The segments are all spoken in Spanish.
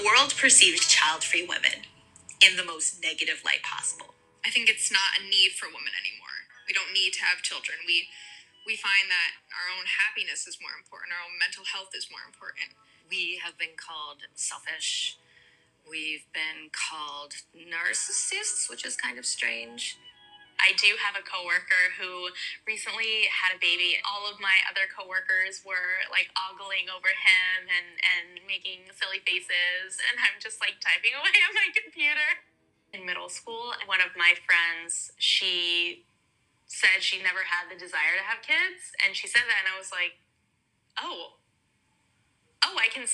The world perceived child free women in the most negative light possible. I think it's not a need for women anymore. We don't need to have children. We we find that our own happiness is more important, our own mental health is more important. We have been called selfish. We've been called narcissists, which is kind of strange. I do have a coworker who recently had a baby. All of my other coworkers were like ogling over him and, and making silly faces, and I'm just like typing away on my computer. In middle school, one of my friends, she said she never had the desire to have kids, and she said that, and I was like, oh, oh, I can.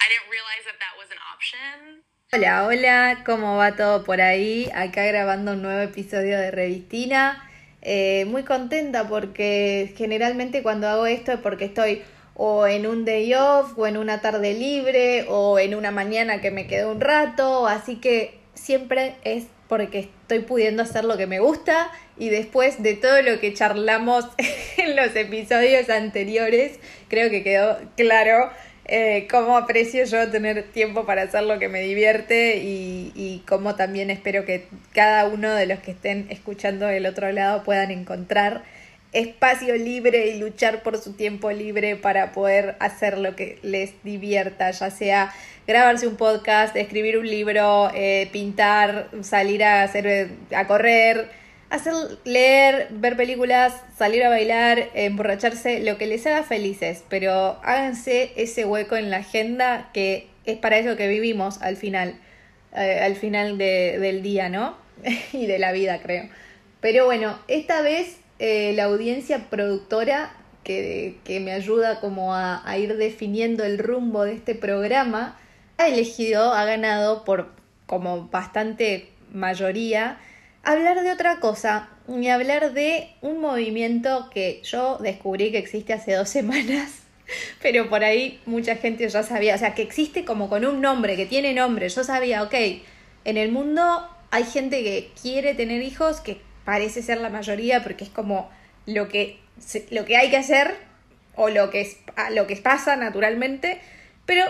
I didn't realize that that was an option. Hola, hola, ¿cómo va todo por ahí? Acá grabando un nuevo episodio de Revistina. Eh, muy contenta porque generalmente cuando hago esto es porque estoy o en un day off, o en una tarde libre, o en una mañana que me quedo un rato, así que siempre es porque estoy pudiendo hacer lo que me gusta y después de todo lo que charlamos en los episodios anteriores, creo que quedó claro eh, cómo aprecio yo tener tiempo para hacer lo que me divierte y, y cómo también espero que cada uno de los que estén escuchando del otro lado puedan encontrar espacio libre y luchar por su tiempo libre para poder hacer lo que les divierta, ya sea grabarse un podcast, escribir un libro, eh, pintar, salir a hacer a correr, hacer leer, ver películas, salir a bailar, emborracharse, lo que les haga felices, pero háganse ese hueco en la agenda que es para eso que vivimos al final, eh, al final de, del día, ¿no? y de la vida, creo. Pero bueno, esta vez eh, la audiencia productora que, que me ayuda como a, a ir definiendo el rumbo de este programa, ha elegido, ha ganado por como bastante mayoría hablar de otra cosa y hablar de un movimiento que yo descubrí que existe hace dos semanas, pero por ahí mucha gente ya sabía, o sea, que existe como con un nombre, que tiene nombre, yo sabía, ok, en el mundo hay gente que quiere tener hijos, que parece ser la mayoría porque es como lo que, lo que hay que hacer o lo que, es, lo que pasa naturalmente, pero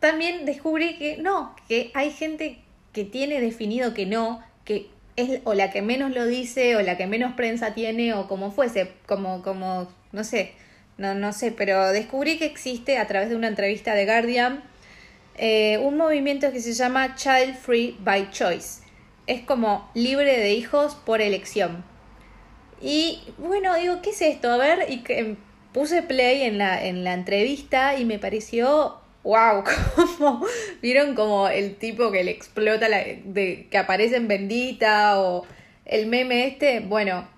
también descubrí que no, que hay gente que tiene definido que no, que es o la que menos lo dice o la que menos prensa tiene o como fuese, como, como, no sé, no, no sé, pero descubrí que existe a través de una entrevista de Guardian eh, un movimiento que se llama Child Free by Choice. Es como libre de hijos por elección. Y bueno, digo, ¿qué es esto? A ver, y que puse play en la, en la entrevista y me pareció wow, como vieron como el tipo que le explota la, de, que aparece en Bendita o el meme este, bueno.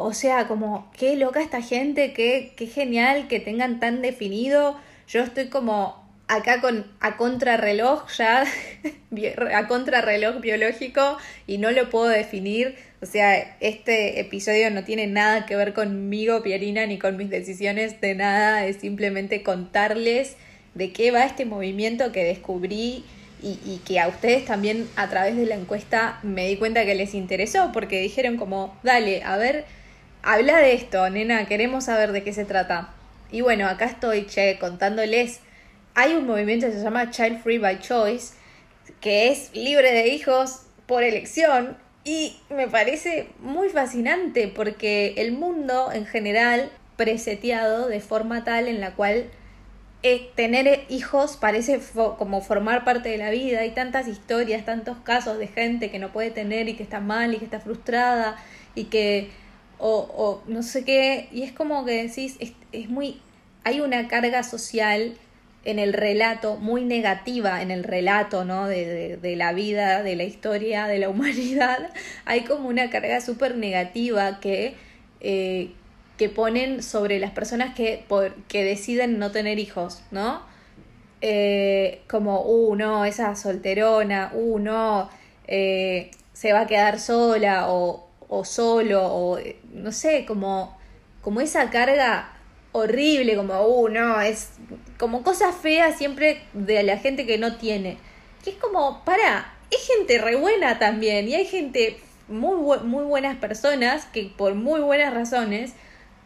O sea, como qué loca esta gente, qué, qué genial que tengan tan definido. Yo estoy como acá con a contrarreloj ya, a contrarreloj biológico y no lo puedo definir. O sea, este episodio no tiene nada que ver conmigo, Pierina, ni con mis decisiones de nada. Es simplemente contarles de qué va este movimiento que descubrí y, y que a ustedes también a través de la encuesta me di cuenta que les interesó porque dijeron como, dale, a ver, habla de esto, nena, queremos saber de qué se trata. Y bueno, acá estoy, che, contándoles hay un movimiento que se llama Child Free by Choice, que es libre de hijos por elección y me parece muy fascinante porque el mundo en general preseteado de forma tal en la cual eh, tener hijos parece como formar parte de la vida. Hay tantas historias, tantos casos de gente que no puede tener y que está mal y que está frustrada y que o, no sé qué. Y es como que decís, es muy... Hay una carga social en el relato, muy negativa en el relato, ¿no? De, de, la vida, de la historia, de la humanidad, hay como una carga súper negativa que, eh, que ponen sobre las personas que, por, que deciden no tener hijos, ¿no? Eh, como, uh, no, esa solterona, uh, no, eh, se va a quedar sola o, o solo, o no sé, como, como esa carga horrible, como, uh, no, es como cosas feas siempre de la gente que no tiene. Que es como, para, es gente re buena también y hay gente muy, muy buenas personas que por muy buenas razones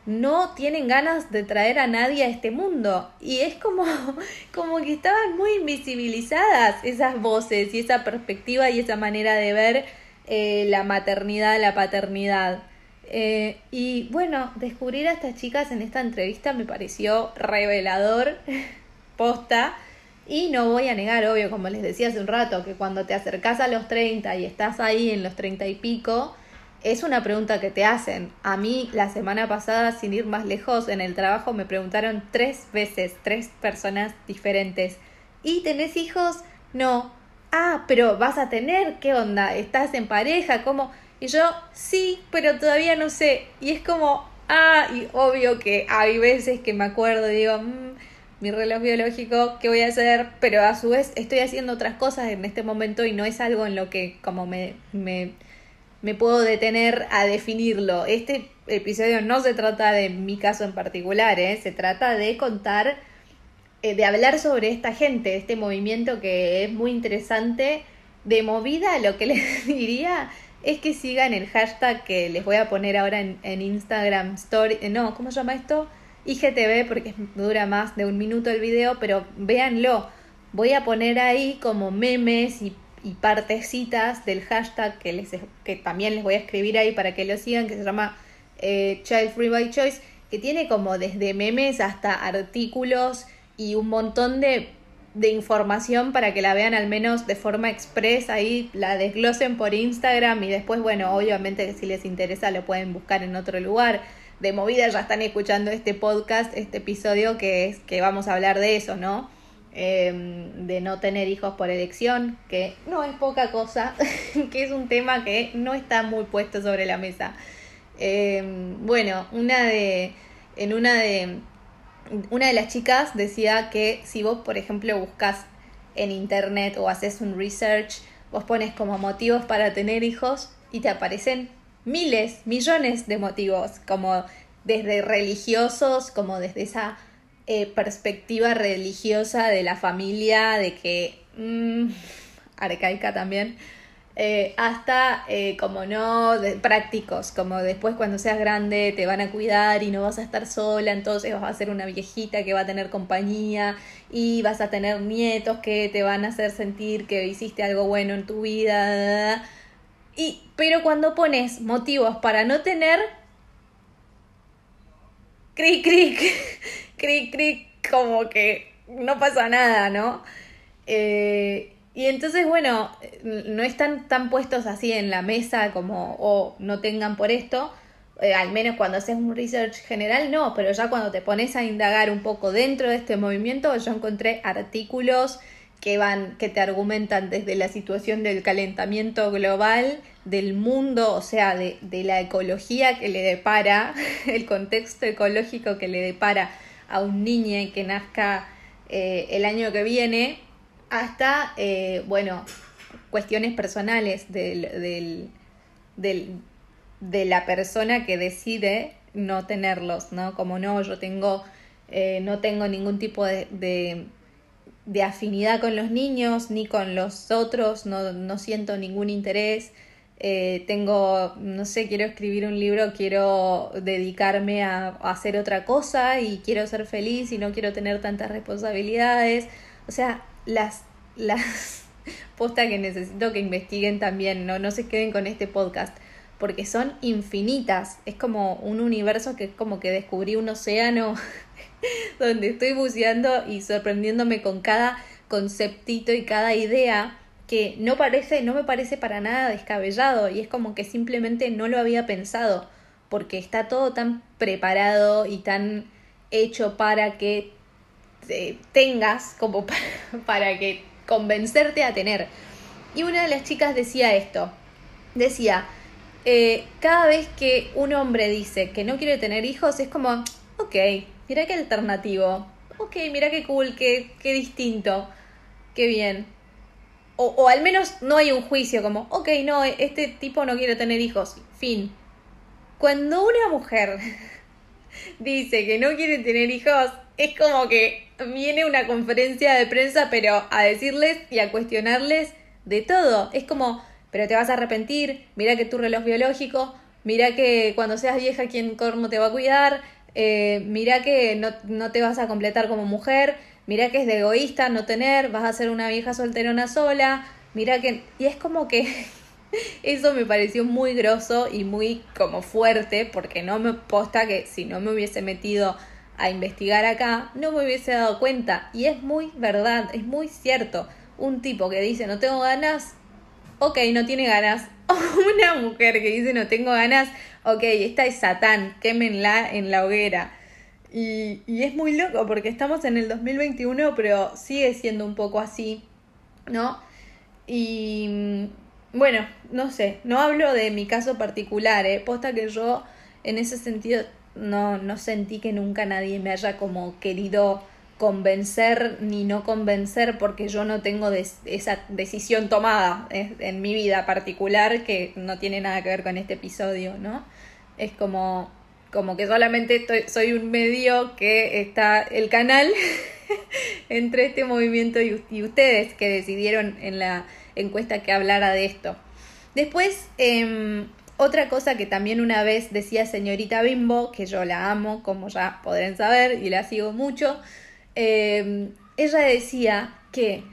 no tienen ganas de traer a nadie a este mundo. Y es como, como que estaban muy invisibilizadas esas voces y esa perspectiva y esa manera de ver eh, la maternidad, la paternidad. Eh, y bueno, descubrir a estas chicas en esta entrevista me pareció revelador, posta. Y no voy a negar, obvio, como les decía hace un rato, que cuando te acercas a los 30 y estás ahí en los 30 y pico, es una pregunta que te hacen. A mí la semana pasada, sin ir más lejos, en el trabajo me preguntaron tres veces, tres personas diferentes. ¿Y tenés hijos? No. Ah, pero vas a tener, ¿qué onda? ¿Estás en pareja? ¿Cómo? Y yo, sí, pero todavía no sé. Y es como, ah, y obvio que hay veces que me acuerdo y digo, mmm, mi reloj biológico, ¿qué voy a hacer? Pero a su vez estoy haciendo otras cosas en este momento y no es algo en lo que como me, me me puedo detener a definirlo. Este episodio no se trata de mi caso en particular, ¿eh? se trata de contar, eh, de hablar sobre esta gente, este movimiento que es muy interesante. De movida, lo que les diría es que sigan el hashtag que les voy a poner ahora en, Instagram Story. Eh, no, ¿cómo se llama esto? IGTV, porque dura más de un minuto el video, pero véanlo. Voy a poner ahí como memes y y partecitas del hashtag que, les, que también les voy a escribir ahí para que lo sigan, que se llama eh, Child Free by Choice, que tiene como desde memes hasta artículos y un montón de, de información para que la vean al menos de forma expresa ahí, la desglosen por Instagram y después, bueno, obviamente si les interesa lo pueden buscar en otro lugar. De movida ya están escuchando este podcast, este episodio que es que vamos a hablar de eso, ¿no? Em, de no tener hijos por elección, que no es poca cosa, que es un tema que no está muy puesto sobre la mesa. Em, bueno, una de. En una de. Una de las chicas decía que si vos, por ejemplo, buscas en internet o haces un research, vos pones como motivos para tener hijos y te aparecen miles, millones de motivos, como desde religiosos, como desde esa eh, perspectiva religiosa de la familia, de que... Mmm, arcaica también. Eh, hasta eh, como no de, prácticos, como después cuando seas grande te van a cuidar y no vas a estar sola, entonces vas a ser una viejita que va a tener compañía y vas a tener nietos que te van a hacer sentir que hiciste algo bueno en tu vida. Y, pero cuando pones motivos para no tener, cric, cric, cric, cric, como que no pasa nada, ¿no? Eh, y entonces, bueno, no están tan puestos así en la mesa como, o no tengan por esto, eh, al menos cuando haces un research general, no, pero ya cuando te pones a indagar un poco dentro de este movimiento, yo encontré artículos que van, que te argumentan desde la situación del calentamiento global, del mundo, o sea, de, de la ecología que le depara, el contexto ecológico que le depara a un niño que nazca eh, el año que viene, hasta, eh, bueno, cuestiones personales del, del, de la persona que decide no tenerlos, ¿no? Como no, yo tengo, eh, no tengo ningún tipo de, de, afinidad con los niños ni con los otros, no, no siento ningún interés eh, tengo, no sé, quiero escribir un libro, quiero dedicarme a, hacer otra cosa y quiero ser feliz y no quiero tener tantas responsabilidades. O sea, las, las postas que necesito que investiguen también, ¿no? no se queden con este podcast, porque son infinitas. Es como un universo que es como que descubrí un océano donde estoy buceando y sorprendiéndome con cada conceptito y cada idea que no parece, no me parece para nada descabellado y es como que simplemente no lo había pensado porque está todo tan preparado y tan hecho para que tengas como para, que convencerte a tener. Y una de las chicas decía esto, decía, eh, cada vez que un hombre dice que no quiere tener hijos es como, ok, mira qué alternativo, ok, mira qué cool, qué, qué distinto, qué bien. O, al menos no hay un juicio como, ok, no, este tipo no quiere tener hijos, fin. Cuando una mujer dice que no quiere tener hijos, es como que viene una conferencia de prensa, pero a decirles y a cuestionarles de todo. Es como, pero te vas a arrepentir, mira que tu reloj biológico, mira que cuando seas vieja, ¿quién corno te va a cuidar? Eh, mira que no, no te vas a completar como mujer, mira que es de egoísta no tener, vas a ser una vieja solterona sola, mira que... Y es como que eso me pareció muy groso y muy como fuerte, porque no me posta que si no me hubiese metido a investigar acá, no me hubiese dado cuenta. Y es muy verdad, es muy cierto. Un tipo que dice no tengo ganas, ok, no tiene ganas. Una mujer que dice no tengo ganas, ok, esta es Satán, quémenla en la hoguera. Y, y es muy loco porque estamos en el 2021, pero sigue siendo un poco así, ¿no? Y mm, bueno, no sé, no hablo de mi caso particular, ¿eh? Posta que yo en ese sentido no, no sentí que nunca nadie me haya como querido convencer ni no convencer porque yo no tengo esa decisión tomada en mi vida particular que no tiene nada que ver con este episodio, ¿no? Es como, como que solamente estoy, soy un medio que está el canal entre este movimiento y, ustedes que decidieron en la encuesta que hablara de esto. Después, eh, otra cosa que también una vez decía señorita Bimbo, que yo la amo, como ya podrán saber, y la sigo mucho, eh, ella decía que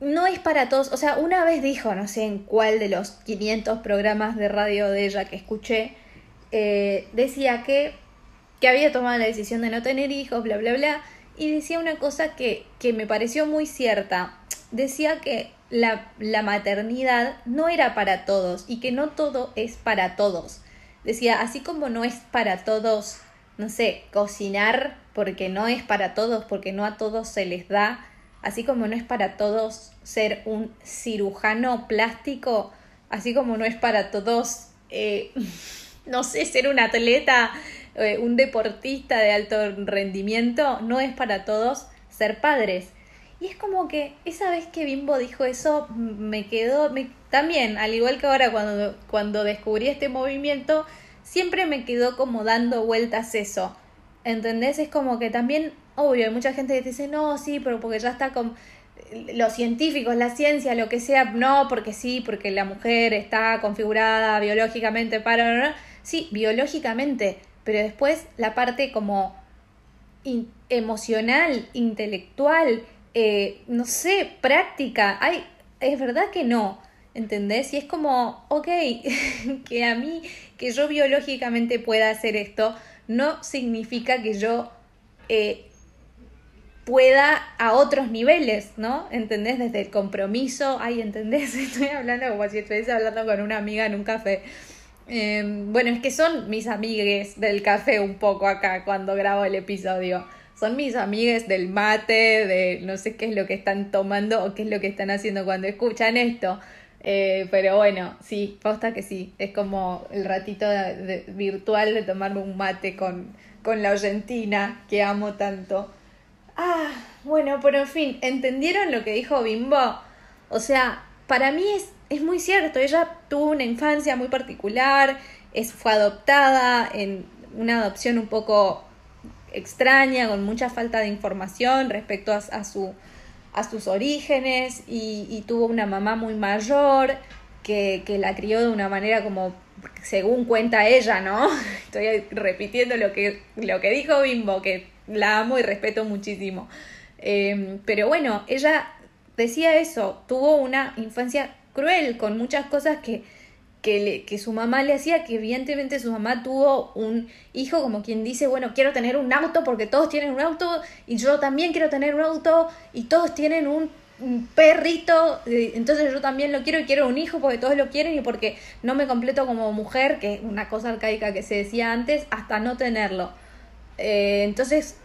no es para todos, o sea, una vez dijo, no sé en cuál de los 500 programas de radio de ella que escuché, eh, decía que, que había tomado la decisión de no tener hijos, bla, bla, bla, y decía una cosa que, que me pareció muy cierta. Decía que la, la maternidad no era para todos y que no todo es para todos. Decía, así como no es para todos, no sé, cocinar, porque no es para todos, porque no a todos se les da, así como no es para todos ser un cirujano plástico, así como no es para todos, eh, no sé, ser un atleta, eh, un deportista de alto rendimiento, no es para todos ser padres. Y es como que esa vez que Bimbo dijo eso, me quedó, me, también, al igual que ahora cuando, cuando descubrí este movimiento, siempre me quedó como dando vueltas eso. ¿Entendés? Es como que también, obvio, hay mucha gente que dice, no, sí, pero porque ya está con los científicos, la ciencia, lo que sea, no, porque sí, porque la mujer está configurada biológicamente para... Sí, biológicamente, pero después la parte como emocional, intelectual, eh, no sé, práctica. Ay, es verdad que no, ¿entendés? Y es como, ok, que a mí, que yo biológicamente pueda hacer esto, no significa que yo eh, pueda a otros niveles, ¿no? ¿Entendés? Desde el compromiso, ay, ¿entendés? Estoy hablando como si estuviese hablando con una amiga en un café. Em, bueno, es que son mis amigues del café un poco acá cuando grabo el episodio son mis amigas del mate, de no sé qué es lo que están tomando o qué es lo que están haciendo cuando escuchan esto. Eh, pero bueno, sí, posta que sí, es como el ratito virtual de tomarme un mate con, con la oyentina que amo tanto. Ah, bueno, pero en fin, ¿entendieron lo que dijo Bimbo? O sea, para mí es, es muy cierto, ella tuvo una infancia muy particular, es, fue adoptada en una adopción un poco extraña, con mucha falta de información respecto a, su, a sus orígenes y, tuvo una mamá muy mayor que, que, la crió de una manera como según cuenta ella, ¿no? Estoy repitiendo lo que, lo que dijo Bimbo, que la amo y respeto muchísimo. Em, pero bueno, ella decía eso, tuvo una infancia cruel con muchas cosas que, que, su mamá le hacía, que evidentemente su mamá tuvo un hijo como quien dice, bueno, quiero tener un auto porque todos tienen un auto y yo también quiero tener un auto y todos tienen un, perrito, eh, entonces yo también lo quiero y quiero un hijo porque todos lo quieren y porque no me completo como mujer, que es una cosa arcaica que se decía antes, hasta no tenerlo. Eh, entonces,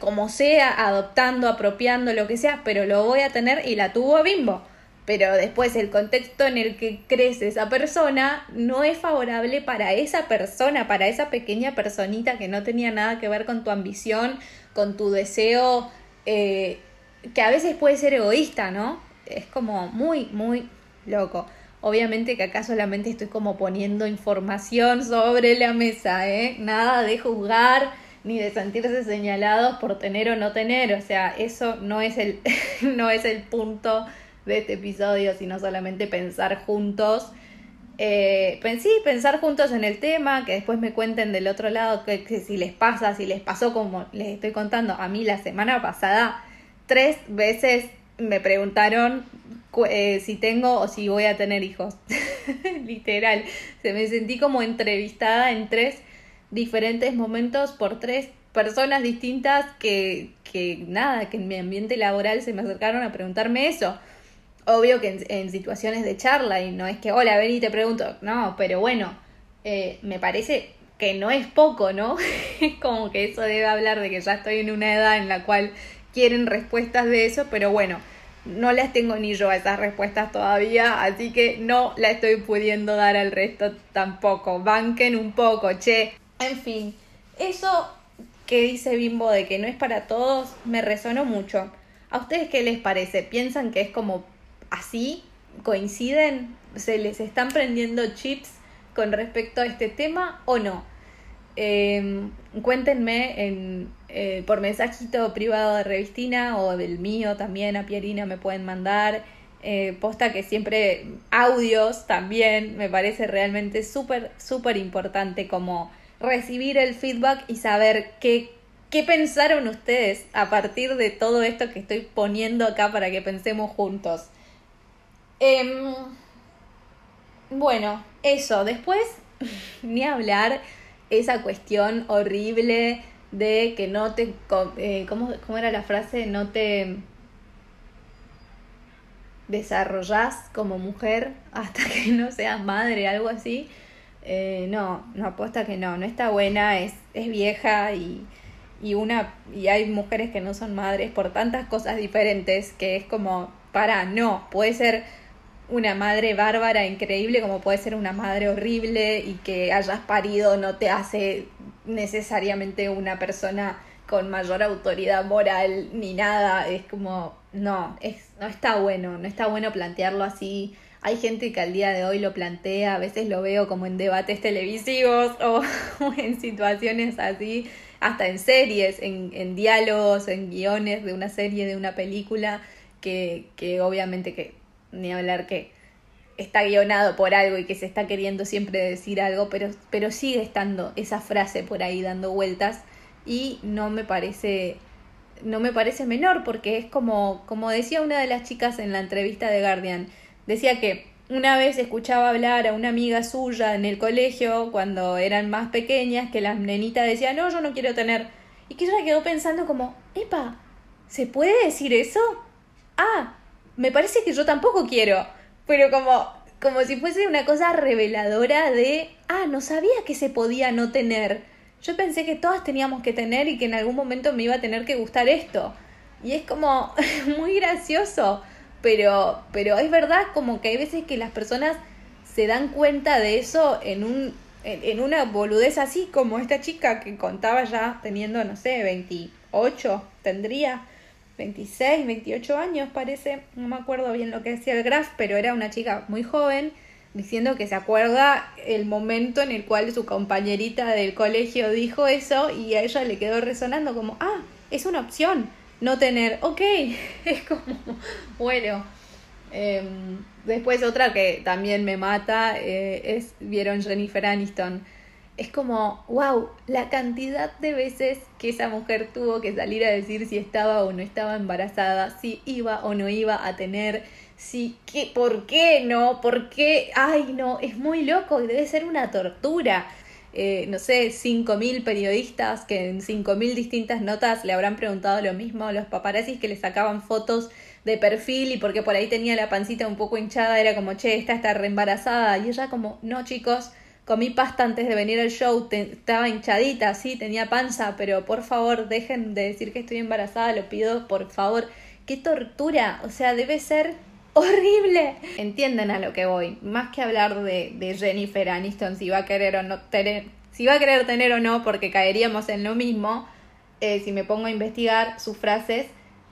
como sea, adoptando, apropiando, lo que sea, pero lo voy a tener y la tuvo Bimbo pero después el contexto en el que crece esa persona no es favorable para esa persona, para esa pequeña personita que no tenía nada que ver con tu ambición, con tu deseo, eh, que a veces puede ser egoísta, ¿no? Es como muy, muy loco. Obviamente que acá solamente estoy como poniendo información sobre la mesa, ¿eh? Nada de juzgar ni de sentirse señalados por tener o no tener, o sea, eso no es el, no es el punto de este episodio, sino solamente pensar juntos Eh, pensé pensar juntos en el tema, que después me cuenten del otro lado que, si les pasa, si les pasó como les estoy contando. A mí la semana pasada, tres veces me preguntaron eh, si tengo o si voy a tener hijos. Literal. Se me sentí como entrevistada en tres diferentes momentos por tres personas distintas que, que nada, que en mi ambiente laboral se me acercaron a preguntarme eso. Obvio que en, situaciones de charla y no es que, hola, ven y te pregunto, no, pero bueno, eh, me parece que no es poco, ¿no? Es como que eso debe hablar de que ya estoy en una edad en la cual quieren respuestas de eso, pero bueno, no las tengo ni yo a esas respuestas todavía, así que no la estoy pudiendo dar al resto tampoco. Banquen un poco, che. En fin, eso que dice Bimbo de que no es para todos me resonó mucho. ¿A ustedes qué les parece? ¿Piensan que es como así? ¿Coinciden? ¿Se les están prendiendo chips con respecto a este tema o no? Eh, cuéntenme en, eh, por mensajito privado de Revistina o del mío también a Pierina me pueden mandar. Eh, posta que siempre audios también me parece realmente súper, súper importante como recibir el feedback y saber qué, qué pensaron ustedes a partir de todo esto que estoy poniendo acá para que pensemos juntos. Em, bueno, eso, después ni hablar esa cuestión horrible de que no te... eh, ¿cómo, ¿Cómo era la frase? No te desarrollás como mujer hasta que no seas madre, algo así. Eh, no, no apuesta que no, no está buena, es, es vieja y, y una y hay mujeres que no son madres por tantas cosas diferentes que es como para no, puede ser una madre bárbara, increíble, como puede ser una madre horrible y que hayas parido no te hace necesariamente una persona con mayor autoridad moral ni nada. Es como, no, es, no está bueno, no está bueno plantearlo así. Hay gente que al día de hoy lo plantea, a veces lo veo como en debates televisivos o, en situaciones así, hasta en series, en, en diálogos, en guiones de una serie, de una película, que, que obviamente que ni hablar que está guionado por algo y que se está queriendo siempre decir algo, pero, pero sigue estando esa frase por ahí dando vueltas y no me parece no me parece menor porque es como como decía una de las chicas en la entrevista de Guardian, decía que una vez escuchaba hablar a una amiga suya en el colegio cuando eran más pequeñas que la nenita decía, "No, yo no quiero tener." Y que ella quedó pensando como, "Epa, ¿se puede decir eso?" Ah, me parece que yo tampoco quiero. Pero como, como si fuese una cosa reveladora de, ah, no sabía que se podía no tener. Yo pensé que todas teníamos que tener y que en algún momento me iba a tener que gustar esto. Y es como muy gracioso. Pero, pero es verdad como que hay veces que las personas se dan cuenta de eso en un en, en una boludez así como esta chica que contaba ya teniendo, no sé, 28 tendría. 26, 28 años parece, no me acuerdo bien lo que decía el graph, pero era una chica muy joven diciendo que se acuerda el momento en el cual su compañerita del colegio dijo eso y a ella le quedó resonando como, ah, es una opción no tener, ok, es como, bueno. Em, después otra que también me mata eh, es, vieron Jennifer Aniston es como, wow, la cantidad de veces que esa mujer tuvo que salir a decir si estaba o no estaba embarazada, si iba o no iba a tener, si, qué, por qué no, por qué, ay no, es muy loco, debe ser una tortura. Eh, no sé, 5.000 periodistas que en 5.000 distintas notas le habrán preguntado lo mismo, los paparazzis que le sacaban fotos de perfil y porque por ahí tenía la pancita un poco hinchada, era como, che, esta está reembarazada, y ella como, no chicos, comí pasta antes de venir al show, estaba hinchadita, sí, tenía panza, pero por favor dejen de decir que estoy embarazada, lo pido, por favor. Qué tortura, o sea, debe ser horrible. Entienden a lo que voy, más que hablar de, de Jennifer Aniston, si va a querer o no tener, si va a querer tener o no, porque caeríamos en lo mismo, eh, si me pongo a investigar sus frases,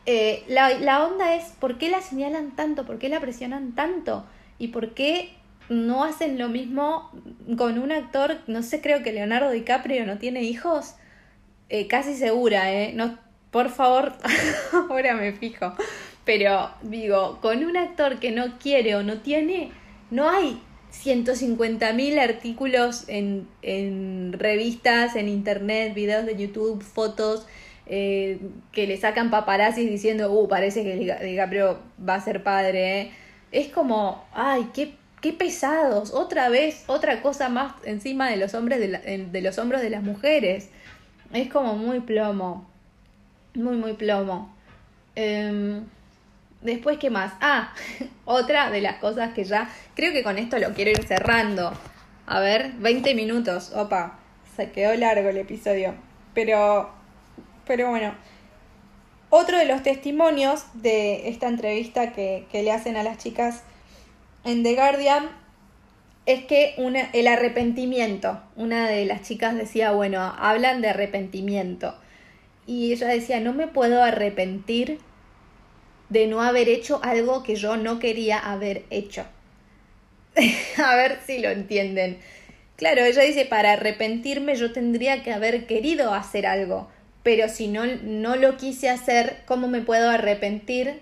eh, la, la onda es, ¿por qué la señalan tanto? ¿Por qué la presionan tanto? ¿Y por qué no hacen lo mismo con un actor, no sé, creo que Leonardo DiCaprio no tiene hijos, eh, casi segura, ¿eh? No, por favor, ahora me fijo, pero digo, con un actor que no quiere o no tiene, no hay 150.000 artículos en, en revistas, en internet, videos de YouTube, fotos, eh, que le sacan paparazzi diciendo, uh, parece que DiCaprio va a ser padre. ¿eh? Es como, ay, qué, qué pesados, otra vez, otra cosa más encima de los hombres de, los hombros de las mujeres. Es como muy plomo, muy, muy plomo. Em, después, ¿qué más? Ah, otra de las cosas que ya, creo que con esto lo quiero ir cerrando. A ver, 20 minutos, opa, se quedó largo el episodio. Pero pero bueno, otro de los testimonios de esta entrevista que, le hacen a las chicas en The Guardian es que una, el arrepentimiento, una de las chicas decía, bueno, hablan de arrepentimiento. Y ella decía, no me puedo arrepentir de no haber hecho algo que yo no quería haber hecho. a ver si lo entienden. Claro, ella dice, para arrepentirme yo tendría que haber querido hacer algo pero si no, no lo quise hacer, ¿cómo me puedo arrepentir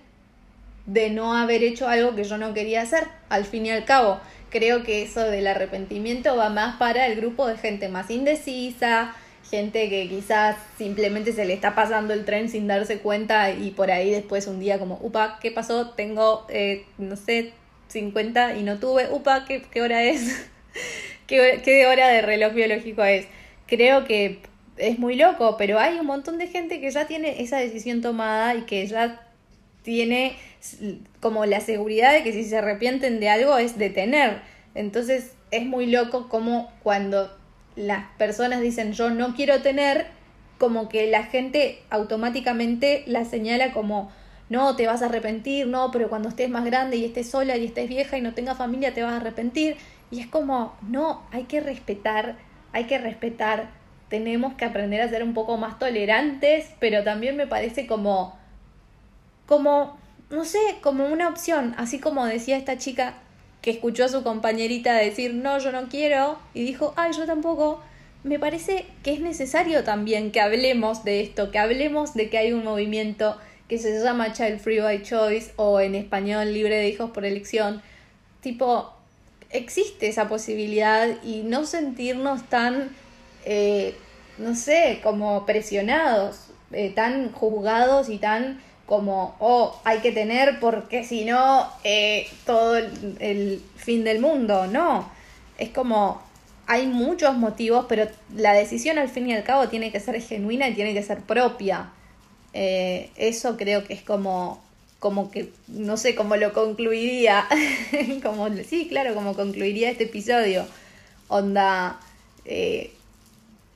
de no haber hecho algo que yo no quería hacer? Al fin y al cabo, creo que eso del arrepentimiento va más para el grupo de gente más indecisa, gente que quizás simplemente se le está pasando el tren sin darse cuenta y por ahí después un día como, upa, ¿qué pasó? Tengo, eh, no sé, 50 y no tuve, upa, ¿qué, qué hora es? ¿Qué, ¿Qué hora de reloj biológico es? Creo que es muy loco, pero hay un montón de gente que ya tiene esa decisión tomada y que ya tiene como la seguridad de que si se arrepienten de algo es detener. Entonces es muy loco como cuando las personas dicen yo no quiero tener, como que la gente automáticamente la señala como no, te vas a arrepentir, no, pero cuando estés más grande y estés sola y estés vieja y no tengas familia te vas a arrepentir. Y es como, no, hay que respetar, hay que respetar tenemos que aprender a ser un poco más tolerantes, pero también me parece como, como, no sé, como una opción, así como decía esta chica que escuchó a su compañerita decir, no, yo no quiero, y dijo, ay, yo tampoco, me parece que es necesario también que hablemos de esto, que hablemos de que hay un movimiento que se llama Child Free by Choice o en español libre de hijos por elección, tipo, existe esa posibilidad y no sentirnos tan eh, no sé, como presionados, eh, tan juzgados y tan como, oh, hay que tener porque si no, eh, todo el, fin del mundo. No, es como, hay muchos motivos, pero la decisión al fin y al cabo tiene que ser genuina y tiene que ser propia. eso creo que es como, como que, no sé cómo lo concluiría, como, sí, claro, como concluiría este episodio. Onda,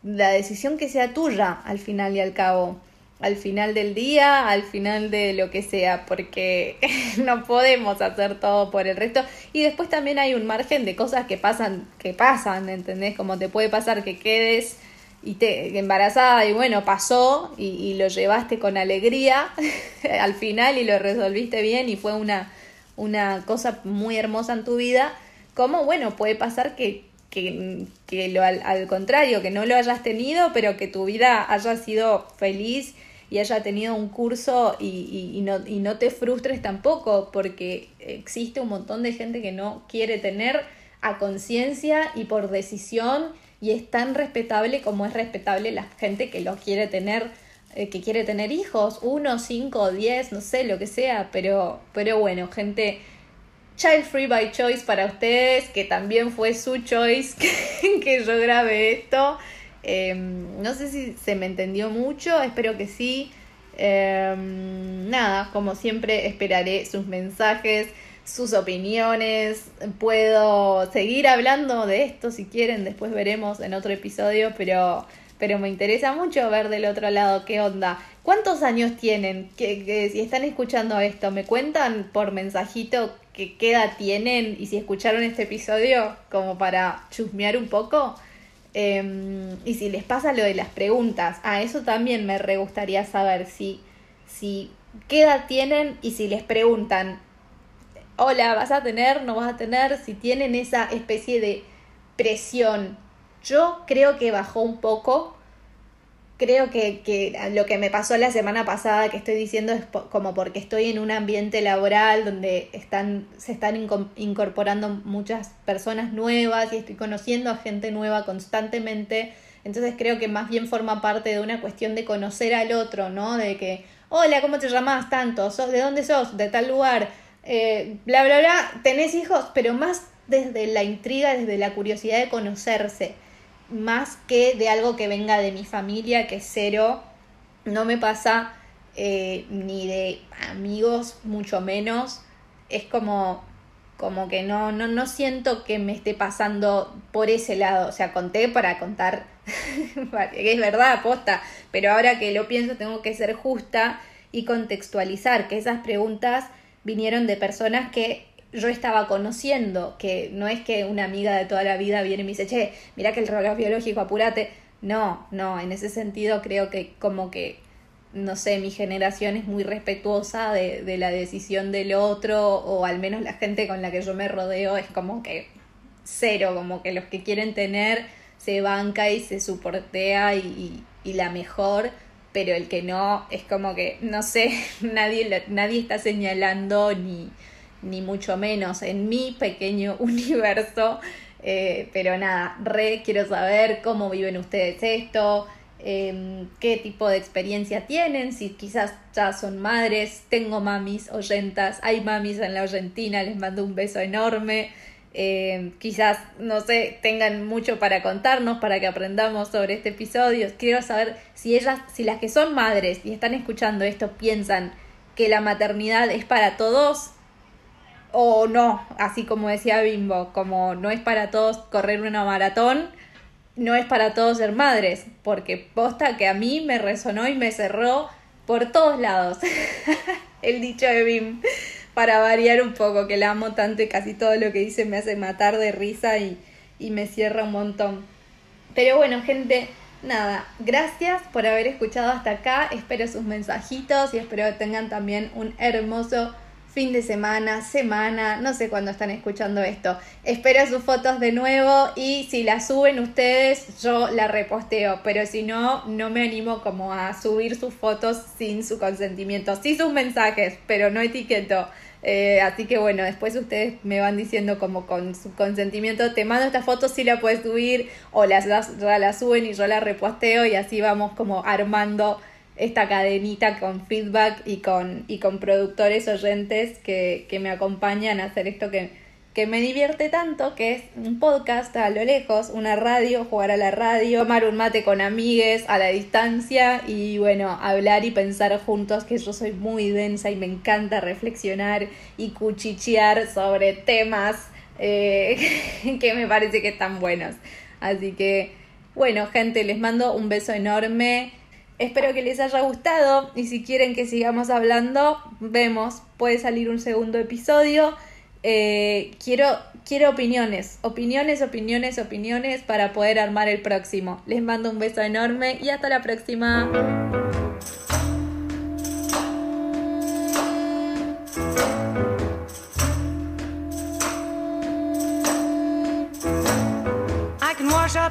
la decisión que sea tuya al final y al cabo, al final del día, al final de lo que sea, porque no podemos hacer todo por el resto. Y después también hay un margen de cosas que pasan, que pasan, ¿entendés? Como te puede pasar que quedes y te embarazada y bueno, pasó y, y lo llevaste con alegría al final y lo resolviste bien y fue una, una cosa muy hermosa en tu vida. Como bueno, puede pasar que que, que lo, al, contrario, que no lo hayas tenido, pero que tu vida haya sido feliz y haya tenido un curso y, y, no, y no te frustres tampoco, porque existe un montón de gente que no quiere tener a conciencia y por decisión y es tan respetable como es respetable la gente que lo quiere tener eh, que quiere tener hijos, uno, cinco, diez, no sé, lo que sea, pero, pero bueno, gente, Child Free by Choice para ustedes, que también fue su choice que, yo grabé esto. Em, no sé si se me entendió mucho, espero que sí. Em, nada, como siempre esperaré sus mensajes, sus opiniones. Puedo seguir hablando de esto si quieren, después veremos en otro episodio, pero, pero me interesa mucho ver del otro lado qué onda. ¿Cuántos años tienen? Que, si están escuchando esto, me cuentan por mensajito qué edad tienen y si escucharon este episodio como para chusmear un poco. Em, y si les pasa lo de las preguntas, a eso también me re gustaría saber si, si qué edad tienen y si les preguntan, hola, ¿vas a tener? ¿No vas a tener? Si tienen esa especie de presión. Yo creo que bajó un poco creo que, que, lo que me pasó la semana pasada que estoy diciendo es como porque estoy en un ambiente laboral donde están, se están incorporando muchas personas nuevas y estoy conociendo a gente nueva constantemente. Entonces creo que más bien forma parte de una cuestión de conocer al otro, ¿no? De que, hola, ¿cómo te llamas tanto? ¿De dónde sos? ¿De tal lugar? Eh, bla, bla, bla. ¿Tenés hijos? Pero más desde la intriga, desde la curiosidad de conocerse más que de algo que venga de mi familia, que cero, no me pasa eh, ni de amigos, mucho menos. Es como, como que no, no, no siento que me esté pasando por ese lado. O sea, conté para contar, que es verdad, aposta, pero ahora que lo pienso tengo que ser justa y contextualizar que esas preguntas vinieron de personas que yo estaba conociendo, que no es que una amiga de toda la vida viene y me dice, che, mira que el reloj biológico, apúrate. No, no, en ese sentido creo que como que, no sé, mi generación es muy respetuosa de, de la decisión del otro, o al menos la gente con la que yo me rodeo es como que cero, como que los que quieren tener se banca y se soportea y, y, y la mejor pero el que no es como que no sé nadie nadie está señalando ni ni mucho menos en mi pequeño universo. Eh, pero nada, re quiero saber cómo viven ustedes esto, em, qué tipo de experiencia tienen, si quizás ya son madres, tengo mamis oyentas, hay mamis en la Argentina, les mando un beso enorme. Em, quizás, no sé, tengan mucho para contarnos, para que aprendamos sobre este episodio. Quiero saber si ellas, si las que son madres y están escuchando esto piensan que la maternidad es para todos o no, así como decía Bimbo, como no es para todos correr una maratón, no es para todos ser madres, porque posta que a mí me resonó y me cerró por todos lados el dicho de Bim, para variar un poco, que la amo tanto y casi todo lo que dice me hace matar de risa y, y me cierra un montón. Pero bueno, gente, nada, gracias por haber escuchado hasta acá, espero sus mensajitos y espero que tengan también un hermoso fin de semana, semana, no sé cuándo están escuchando esto. Espero sus fotos de nuevo y si las suben ustedes, yo la reposteo, pero si no, no me animo como a subir sus fotos sin su consentimiento. Sí sus mensajes, pero no etiqueto. Eh, así que bueno, después ustedes me van diciendo como con su consentimiento, te mando esta foto si la puedes subir o las, las suben y yo la reposteo y así vamos como armando esta cadenita con feedback y con, y con productores oyentes que, que me acompañan a hacer esto que, que me divierte tanto, que es un podcast a lo lejos, una radio, jugar a la radio, tomar un mate con amigues a la distancia y bueno, hablar y pensar juntos, que yo soy muy densa y me encanta reflexionar y cuchichear sobre temas eh, que me parece que están buenos. Así que, bueno, gente, les mando un beso enorme. Espero que les haya gustado y si quieren que sigamos hablando, vemos, puede salir un segundo episodio. Eh, quiero, quiero opiniones, opiniones, opiniones, opiniones para poder armar el próximo. Les mando un beso enorme y hasta la próxima.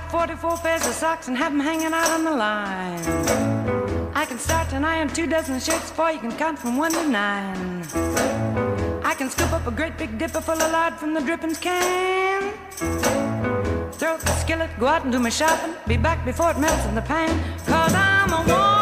44 pairs of socks and have them hanging out on the line. I can start an iron two dozen shirts for you can count from one to nine. I can scoop up a great big dipper full of lard from the drippings can. Throw the skillet, go out and do my shopping. Be back before it melts in the pan. Cause I'm a woman.